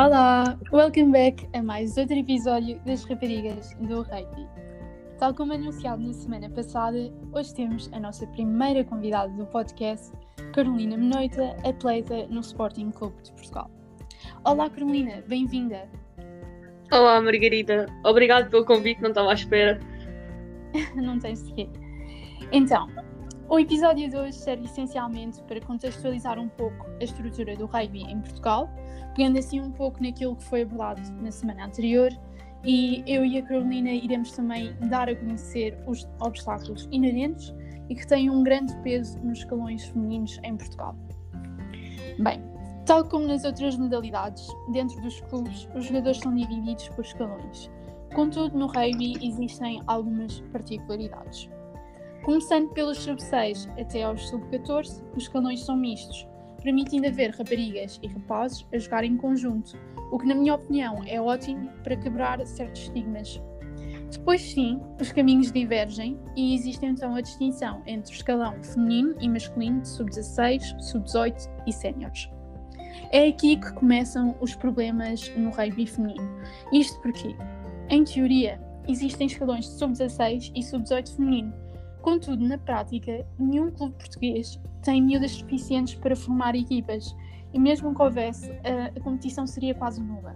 Olá, welcome back a mais outro episódio das Raparigas do Rugby. Tal como anunciado na semana passada, hoje temos a nossa primeira convidada do podcast, Carolina Menoita, atleta no Sporting Clube de Portugal. Olá Carolina, bem-vinda. Olá Margarida, obrigado pelo convite, não estava à espera. não tens de quê. Então, o episódio de hoje serve essencialmente para contextualizar um pouco a estrutura do rugby em Portugal, pegando assim um pouco naquilo que foi abordado na semana anterior, e eu e a Carolina iremos também dar a conhecer os obstáculos inerentes e que têm um grande peso nos escalões femininos em Portugal. Bem, tal como nas outras modalidades, dentro dos clubes, os jogadores são divididos por escalões. Contudo, no rugby existem algumas particularidades. Começando pelos sub-6 até aos sub-14, os escalões são mistos, permitindo haver raparigas e rapazes a jogar em conjunto, o que, na minha opinião, é ótimo para quebrar certos estigmas. Depois, sim, os caminhos divergem e existe então a distinção entre o escalão feminino e masculino de sub-16, sub-18 e séniores. É aqui que começam os problemas no rugby feminino. Isto porque, em teoria, existem escalões de sub-16 e sub-18 feminino, Contudo, na prática, nenhum clube português tem miúdas suficientes para formar equipas, e mesmo que houvesse, a, a competição seria quase nula.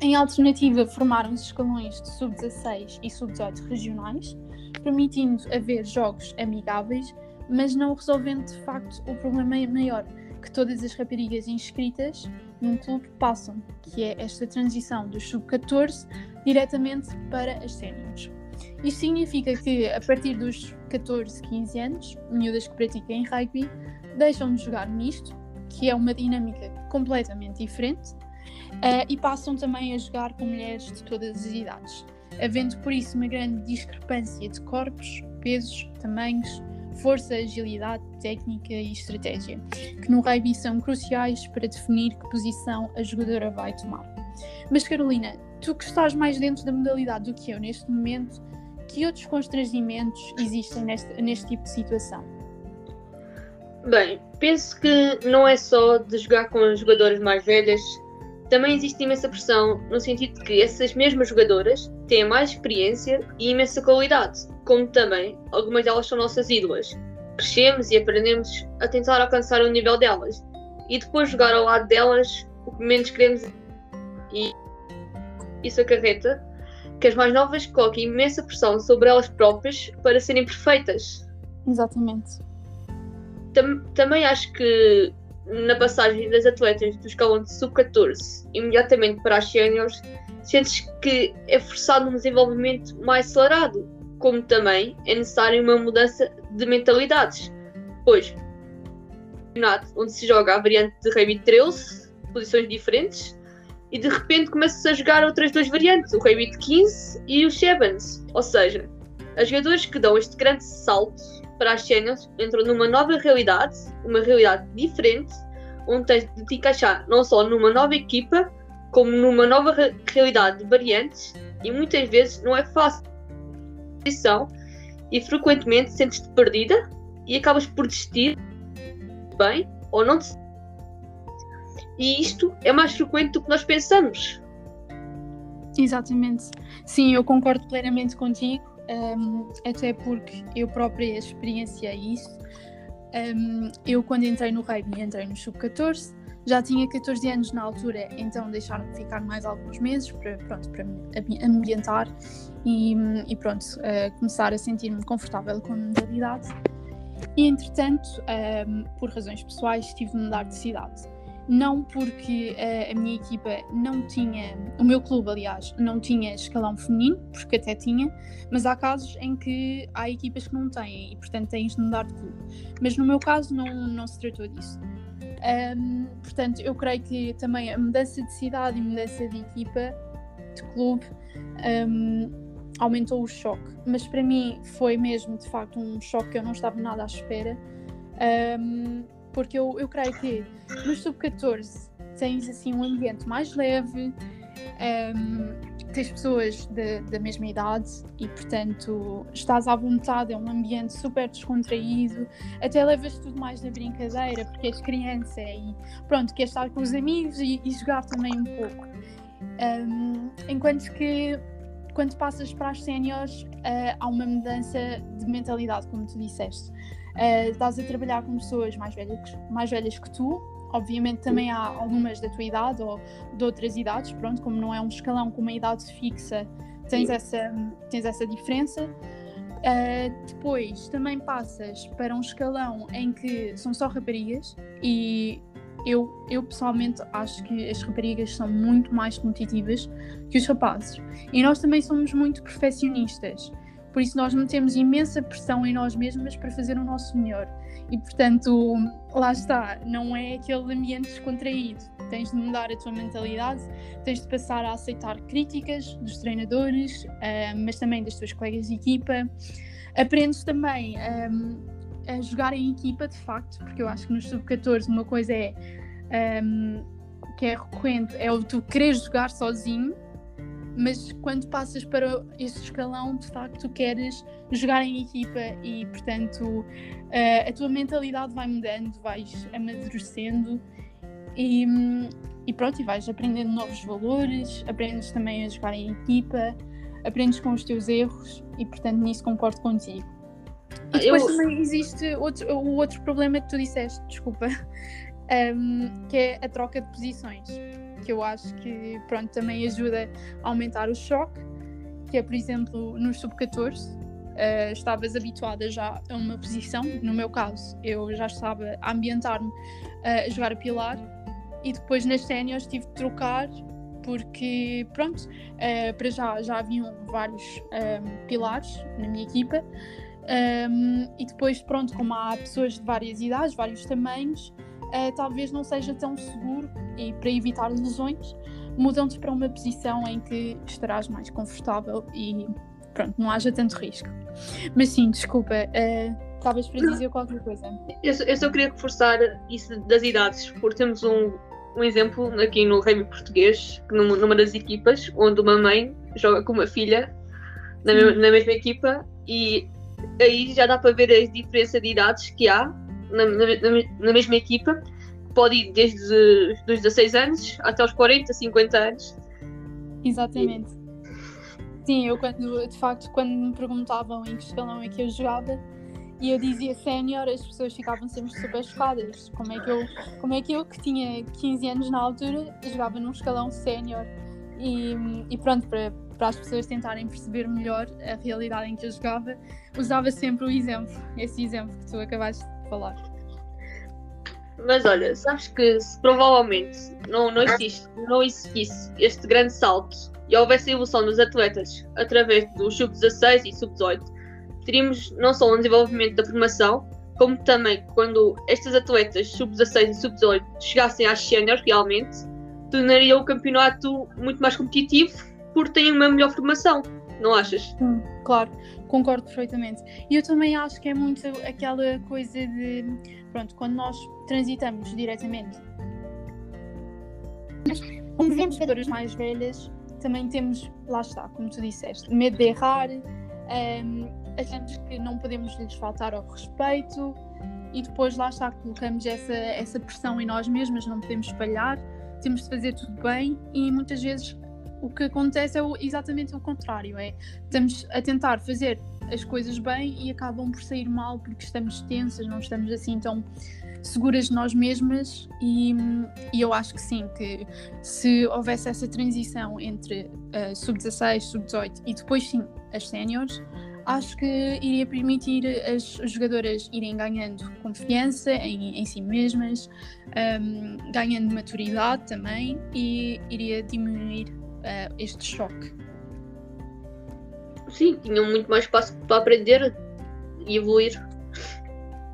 Em alternativa, formaram-se escalões de sub-16 e sub-18 regionais, permitindo haver jogos amigáveis, mas não resolvendo de facto o problema maior que todas as raparigas inscritas num clube passam, que é esta transição dos sub-14 diretamente para as séniores. Isto significa que, a partir dos 14, 15 anos, miúdas que praticam rugby deixam de jogar misto, que é uma dinâmica completamente diferente, uh, e passam também a jogar com mulheres de todas as idades, havendo por isso uma grande discrepância de corpos, pesos, tamanhos, força, agilidade, técnica e estratégia, que no rugby são cruciais para definir que posição a jogadora vai tomar. Mas Carolina, tu que estás mais dentro da modalidade do que eu neste momento, que outros constrangimentos existem neste, neste tipo de situação? Bem, penso que não é só de jogar com as jogadoras mais velhas, também existe imensa pressão no sentido de que essas mesmas jogadoras têm mais experiência e imensa qualidade, como também algumas delas são nossas ídolas. Crescemos e aprendemos a tentar alcançar o nível delas e depois jogar ao lado delas o que menos queremos e isso acarreta que as mais novas coloquem imensa pressão sobre elas próprias para serem perfeitas. Exatamente. Tam também acho que na passagem das atletas do escalão de sub-14 imediatamente para as séniores, sentes que é forçado um desenvolvimento mais acelerado, como também é necessária uma mudança de mentalidades, pois onde se joga a variante de rugby 13, posições diferentes, e de repente começa-se a jogar outras duas variantes, o Rabbit 15 e o Shevans. Ou seja, as jogadores que dão este grande salto para as cenas entram numa nova realidade, uma realidade diferente, onde tens de te encaixar não só numa nova equipa, como numa nova re realidade de variantes, e muitas vezes não é fácil e frequentemente sentes-te perdida e acabas por desistir bem ou não te e isto é mais frequente do que nós pensamos. Exatamente. Sim, eu concordo plenamente contigo, um, até porque eu própria experienciei isso. Um, eu, quando entrei no rugby, entrei no sub-14, já tinha 14 anos na altura, então deixaram-me ficar mais alguns meses para, pronto, para me ambientar e, e pronto, uh, começar a sentir-me confortável com a modalidade. E entretanto, um, por razões pessoais, tive de mudar de cidade não porque uh, a minha equipa não tinha, o meu clube, aliás, não tinha escalão feminino, porque até tinha, mas há casos em que há equipas que não têm e, portanto, tens de mudar de clube. Mas no meu caso, não, não se tratou disso. Um, portanto, eu creio que também a mudança de cidade e mudança de equipa, de clube, um, aumentou o choque. Mas para mim foi mesmo, de facto, um choque que eu não estava nada à espera. Um, porque eu, eu creio que no sub-14 tens assim um ambiente mais leve, um, tens pessoas de, da mesma idade e, portanto, estás à vontade, é um ambiente super descontraído, até levas tudo mais na brincadeira, porque és criança e pronto, queres estar com os amigos e, e jogar também um pouco. Um, enquanto que quando passas para as séniores, uh, há uma mudança de mentalidade, como tu disseste. Uh, estás a trabalhar com pessoas mais velhas, mais velhas que tu, Obviamente também há algumas da tua idade ou de outras idades, pronto, como não é um escalão com uma idade fixa, tens, essa, tens essa diferença. Uh, depois também passas para um escalão em que são só raparigas e eu, eu pessoalmente acho que as raparigas são muito mais competitivas que os rapazes. E nós também somos muito perfeccionistas. Por isso nós metemos imensa pressão em nós mesmas para fazer o nosso melhor. E portanto, lá está, não é aquele ambiente descontraído. Tens de mudar a tua mentalidade, tens de passar a aceitar críticas dos treinadores, uh, mas também das tuas colegas de equipa. Aprendes também um, a jogar em equipa, de facto, porque eu acho que nos sub-14 uma coisa é um, que é recorrente, é o tu querer jogar sozinho mas quando passas para esse escalão, de facto, queres jogar em equipa e, portanto, uh, a tua mentalidade vai mudando, vais amadurecendo e, e pronto, e vais aprendendo novos valores, aprendes também a jogar em equipa, aprendes com os teus erros e, portanto, nisso concordo contigo. E depois Eu... também existe outro, o outro problema que tu disseste, desculpa, um, que é a troca de posições que eu acho que pronto, também ajuda a aumentar o choque, que é, por exemplo, no sub-14, uh, estavas habituada já a uma posição, no meu caso, eu já estava a ambientar-me uh, a jogar a pilar, e depois nas séniores tive de trocar porque pronto, uh, para já já haviam vários pilares na minha equipa. Um, e depois pronto, como há pessoas de várias idades, vários tamanhos, uh, talvez não seja tão seguro e para evitar lesões, mudam-te para uma posição em que estarás mais confortável e pronto, não haja tanto risco. Mas sim, desculpa, uh, talvez para dizer qualquer coisa. Eu só, eu só queria reforçar isso das idades, porque temos um, um exemplo aqui no rugby português, numa, numa das equipas, onde uma mãe joga com uma filha na, na mesma equipa e aí já dá para ver a diferença de idades que há na, na, na mesma equipa, pode ir desde os 16 anos até os 40, 50 anos. Exatamente. Sim, eu quando, de facto, quando me perguntavam em que escalão é que eu jogava e eu dizia sénior, as pessoas ficavam sempre super chocadas. Como é que eu, como é que, eu que tinha 15 anos na altura, jogava num escalão sénior? E, e pronto, para, para as pessoas tentarem perceber melhor a realidade em que eu jogava, usava sempre o exemplo, esse exemplo que tu acabaste falar. Mas olha, sabes que se provavelmente não, não, existe, não existisse este grande salto e houvesse a evolução dos atletas através do sub-16 e sub-18, teríamos não só um desenvolvimento da formação, como também quando estes atletas sub-16 e sub-18 chegassem às séniores realmente, tornaria o campeonato muito mais competitivo porque têm uma melhor formação, não achas? Hum, claro, concordo perfeitamente. E eu também acho que é muito aquela coisa de, pronto, quando nós transitamos diretamente. Mas, como vemos jogadoras mais velhas, também temos, lá está, como tu disseste, medo de errar, um, achamos que não podemos lhes faltar ao respeito e depois lá está, colocamos essa, essa pressão em nós mesmas, não podemos falhar, temos de fazer tudo bem e muitas vezes o que acontece é o, exatamente o contrário, é estamos a tentar fazer as coisas bem e acabam por sair mal porque estamos tensas, não estamos assim tão seguras de nós mesmas e, e eu acho que sim, que se houvesse essa transição entre uh, sub-16, sub-18 e depois sim as séniores, acho que iria permitir as jogadoras irem ganhando confiança em, em si mesmas, um, ganhando maturidade também e iria diminuir uh, este choque. Sim, tinham muito mais espaço para aprender e evoluir.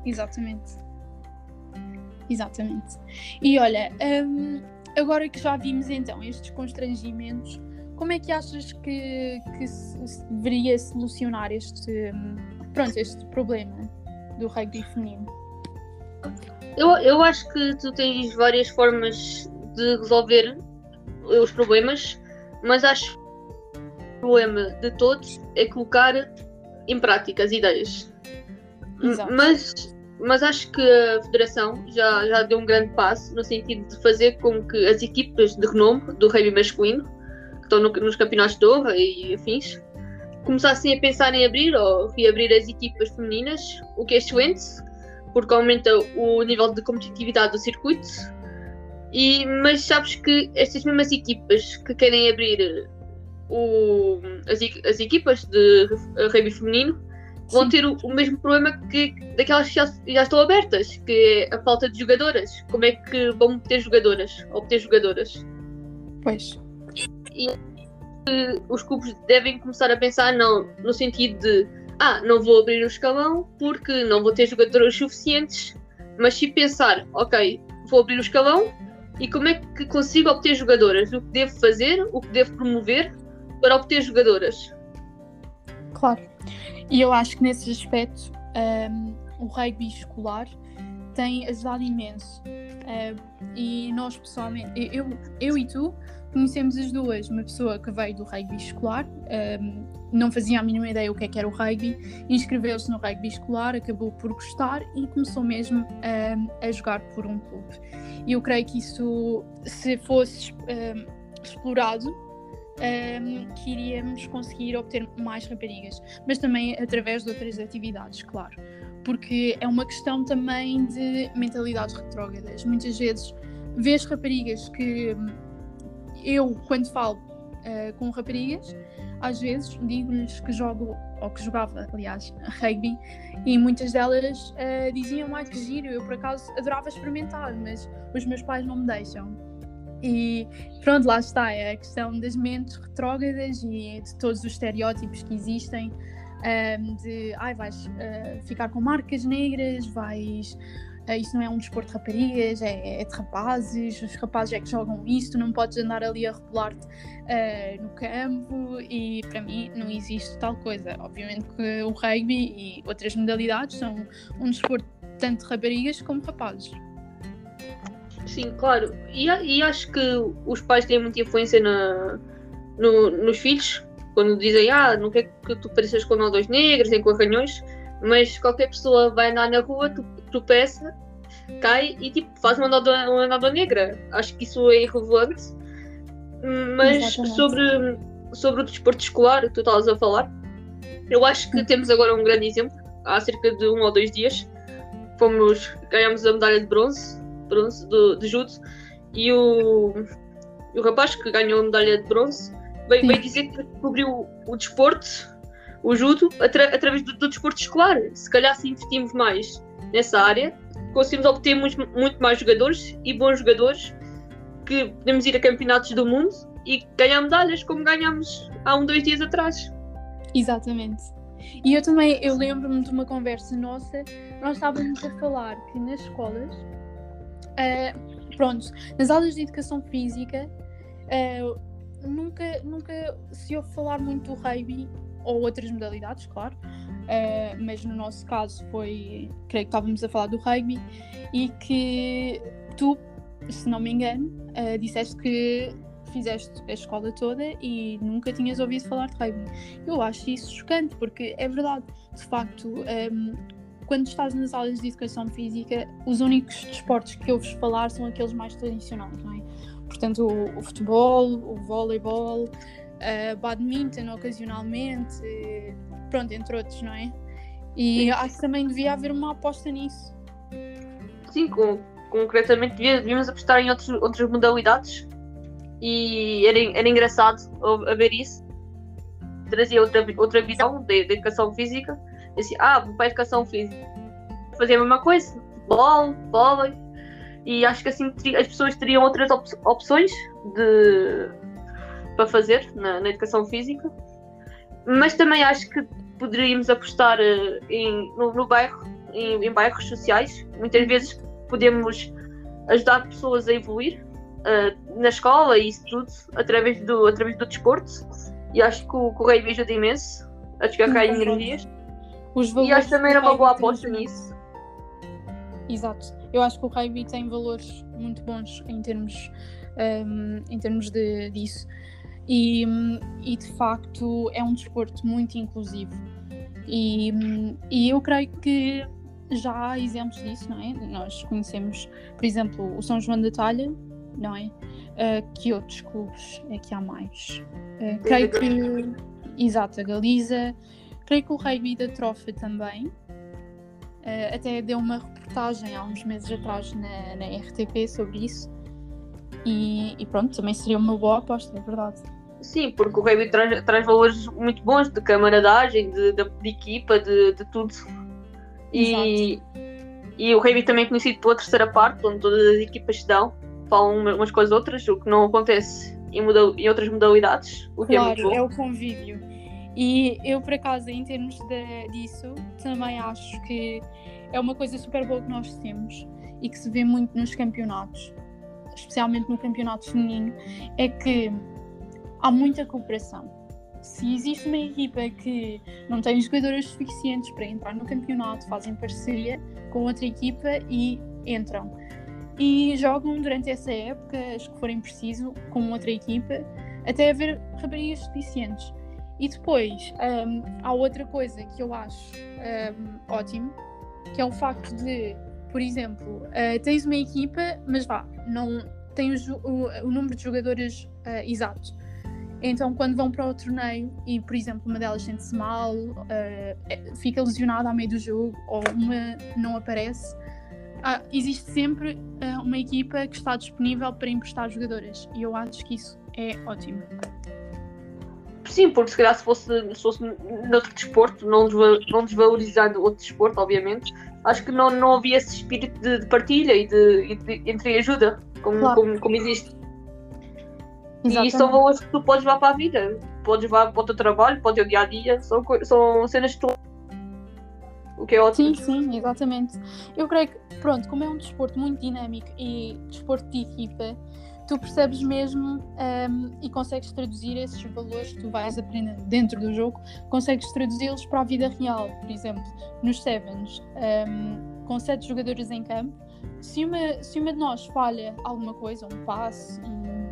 Exatamente. Exatamente. E olha, um, agora que já vimos então estes constrangimentos, como é que achas que, que se deveria solucionar este, hum, pronto, este problema do rugby feminino? Eu, eu acho que tu tens várias formas de resolver os problemas mas acho problema de todos é colocar em prática as ideias. Exato. Mas, mas acho que a Federação já, já deu um grande passo no sentido de fazer com que as equipas de renome do rugby masculino, que estão no- nos campeonatos de honra e afins, começassem a pensar em abrir ou reabrir as equipas femininas, o que é excelente, porque aumenta o nível de competitividade do circuito. E, mas sabes que estas mesmas equipas que querem abrir o- as, as equipas de rugby feminino vão Sim. ter o, o mesmo problema que daquelas que já, já estão abertas, que é a falta de jogadoras. Como é que vão ter jogadoras? Obter jogadoras? Pois. os clubes devem começar a pensar não no sentido de ah, não vou abrir o escalão porque não vou ter jogadoras suficientes, mas sim pensar, ok, vou abrir o escalão e como é que consigo obter jogadoras? O que devo fazer? O que devo promover para obter jogadoras? Claro. E eu acho que nesse aspecto um, o rugby escolar tem ajudado imenso. Um, e nós pessoalmente, eu, eu e tu conhecemos as duas. Uma pessoa que veio do rugby escolar, um, não fazia a mínima ideia o que é que era o rugby, inscreveu-se no rugby escolar, acabou por gostar e começou mesmo um, a jogar por um clube. E eu creio que isso, se fosse um, explorado, um, que iríamos conseguir obter mais raparigas, mas também através de outras atividades, claro. Porque é uma questão também de mentalidades retrógradas. Muitas vezes vês raparigas que eu, quando falo uh, com raparigas, às vezes digo-lhes que jogo, ou que jogava, aliás, rugby, e muitas delas uh, diziam, ai que giro, eu por acaso adorava experimentar, mas os meus pais não me deixam. E pronto, lá está, é a questão das mentes retrógradas e de todos os estereótipos que existem, um, de ai, vais uh, ficar com marcas negras, vais. Uh, isso não é um desporto de raparigas, é, é, de rapazes, os rapazes é que jogam isso, tu não podes andar ali a rebolar-te uh, no campo e para mim não existe tal coisa. Obviamente que o rugby e outras modalidades são um desporto tanto de raparigas como rapazes. Sim, claro. E, e, acho que os pais têm muita influência na, no, nos filhos, quando dizem, ah, não quer que tu pareças com nós dois negros, nem com arranhões, mas qualquer pessoa vai andar na rua, tu tropeça, cai e tipo, faz uma nada, uma nada negra. Acho que isso é irrelevante. Mas Exatamente. sobre, sobre o desporto escolar que tu estavas a falar, eu acho que temos agora um grande exemplo. Há cerca de um ou dois dias fomos, ganhamos a medalha de bronze bronze do, de judo e o, o rapaz que ganhou a medalha de bronze veio, veio dizer que descobriu o, o desporto, o judo, atra, através do, do, desporto escolar. Se calhar se investimos mais nessa área, conseguimos obter muito, muito mais jogadores e bons jogadores que podemos ir a campeonatos do mundo e ganhar medalhas como ganhámos há um, dois dias atrás. Exatamente. E eu também, eu lembro-me de uma conversa nossa, nós estávamos a falar que nas escolas Uh, pronto, nas aulas de educação física uh, nunca, nunca se ouve falar muito do rugby ou outras modalidades, claro, uh, mas no nosso caso foi, creio que estávamos a falar do rugby e que tu, se não me engano, disseste que fizeste a escola toda e nunca tinhas ouvido falar de rugby. Eu acho isso chocante porque é verdade, de facto. Um, quando estás nas aulas de educação física, os únicos desportos que ouves falar são aqueles mais tradicionais, não é? Portanto, o, o futebol, o voleibol, uh, badminton ocasionalmente, pronto, entre outros, não é? E acho que também devia haver uma aposta nisso. Sim, com, concretamente devíamos apostar em outros, outras modalidades e era, era engraçado a ver isso. Trazia outra, outra visão da educação física Disse, ah, vou para a educação física. Fazer a mesma coisa, futebol, vôlei. E acho que assim as pessoas teriam outras op opções de, para fazer na, na, educação física. Mas também acho que poderíamos apostar em, no, no bairro, em, em, bairros sociais. Muitas vezes podemos ajudar pessoas a evoluir uh, na escola e isso tudo através do, através do desporto. E acho que o Correio ajuda imenso a descarregar energias. Os e acho também era uma boa aposta nisso. Exato. Eu acho que o rugby tem valores muito bons em termos, um, em termos de, disso. E, e de facto é um desporto muito inclusivo. E, e eu creio que já há exemplos disso, não é? Nós conhecemos, por exemplo, o São João da Talha, não é? Uh, que outros clubes é que há mais? Uh, creio que. Exato, a Galiza. Creio que o Rugby da Trofa também. Uh, até deu uma reportagem há uns meses atrás na, na RTP sobre isso. E, e, pronto, também seria uma boa aposta, é verdade. Sim, porque o rugby traz, traz valores muito bons de camaradagem, de, de, de equipa, de, de tudo. E, e o rugby também é conhecido pela terceira parte, onde todas as equipas se dão, falam umas com as outras, o que não acontece em, modal, em outras modalidades. O que claro, é, muito bom. é o convívio. E eu, por acaso, em termos de, disso, também acho que é uma coisa super boa que nós temos e que se vê muito nos campeonatos, especialmente no campeonato feminino, é que há muita cooperação. Se existe uma equipa que não tem jogadoras suficientes para entrar no campeonato, fazem parceria com outra equipa e entram. E jogam durante essa época, as que forem preciso, com outra equipa, até haver raparigas suficientes. E depois um, há outra coisa que eu acho um, ótimo, que é o facto de, por exemplo, uh, tens uma equipa, mas vá, não tem o, o, o número de jogadoras uh, exato. Então, quando vão para o torneio e, por exemplo, uma delas sente-se mal, uh, fica lesionada ao meio do jogo ou uma não aparece, uh, existe sempre uh, uma equipa que está disponível para emprestar jogadoras. E eu acho que isso é ótimo. Sim, porque se calhar se fosse, se fosse noutro desporto, não, não desvalorizando outro desporto, obviamente, acho que não, não havia esse espírito de, de partilha e de, de, entre ajuda, como, claro. como, como existe. Exatamente. E são valores que tu podes levar para a vida. Podes levar para o teu trabalho, para o teu dia a dia. São, são cenas que tu. O que é ótimo. Sim, sim, exatamente. Eu creio que, pronto, como é um desporto muito dinâmico e desporto de equipa, tu percebes mesmo um, e consegues traduzir esses valores que tu vais aprendendo dentro do jogo, consegues traduzi-los para a vida real. Por exemplo, nos Sevens, um, com sete jogadores em campo, se uma, se uma de nós falha alguma coisa, um passe, um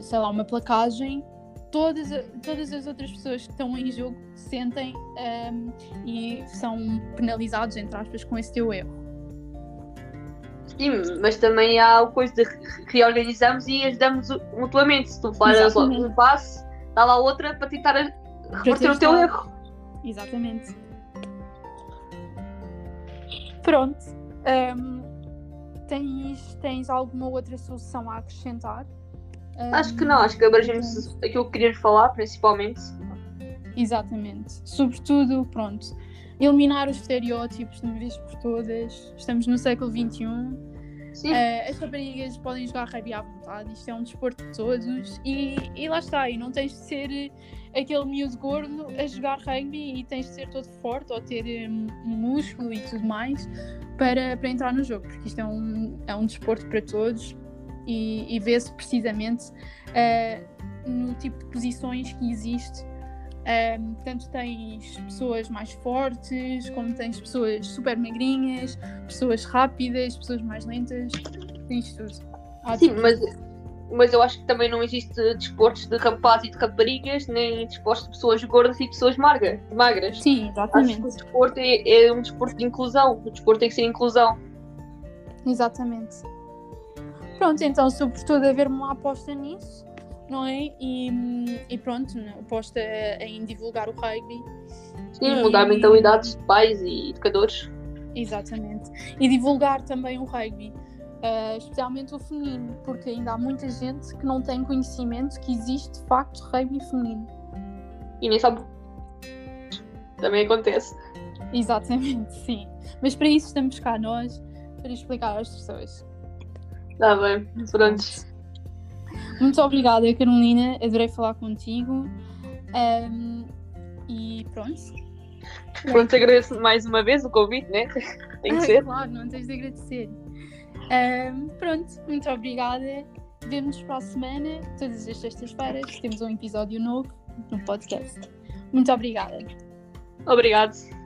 sei lá, uma placagem, todas, todas as outras pessoas que estão em jogo sentem um, e são penalizados, entre aspas, com esse teu erro. Sim, mas também há a coisa de reorganizarmos e ajudamos mutuamente. Se tu falhas um passe, dá lá outra para tentar reverter o teu erro. Exatamente. Pronto. Um, tens, tens alguma outra solução a acrescentar? Acho que não, acho que abrangemos aquilo que queríamos falar, principalmente. Exatamente. Sobretudo, pronto, eliminar os estereótipos de uma vez por todas. Estamos no século XXI. Sim. Uh, as raparigas podem jogar rugby à vontade, isto é um desporto de todos e, e lá está, e não tens de ser aquele miúdo gordo a jogar rugby e tens de ser todo forte ou ter um, um músculo e tudo mais para, para entrar no jogo, porque isto é um, é um desporto para todos e, e vê-se precisamente uh, no tipo de posições que existe. Um, tanto tens pessoas mais fortes, como tens pessoas super magrinhas, pessoas rápidas, pessoas mais lentas, tens tudo. Há Sim, mas, mas eu acho que também não existe desportos de rapazes e de raparigas, nem desportos de pessoas gordas e pessoas magras. magras. Sim, exatamente. Acho que o desporto é, é um desporto de inclusão, o desporto tem que ser inclusão. Exatamente. Pronto, então sobretudo haver uma aposta nisso, não é? E, e pronto, né? aposta em divulgar o rugby. Sim, e, mudar mentalidades de pais e educadores. Exatamente. E divulgar também o rugby. Uh, especialmente o feminino, porque ainda há muita gente que não tem conhecimento que existe de facto rugby feminino. E nem sabe. Também acontece. Exatamente, sim. Mas para isso estamos cá nós, para explicar às pessoas. Está bem, pronto. Muito obrigada, Carolina. Adorei falar contigo. Um, e pronto. Pronto, agradeço mais uma vez o convite, né? Tem que ser. Claro, não tens de agradecer. Um, pronto, muito obrigada. Vemo-nos para a semana, todas as sextas-feiras. Temos um episódio novo no podcast. Muito obrigada. Obrigado.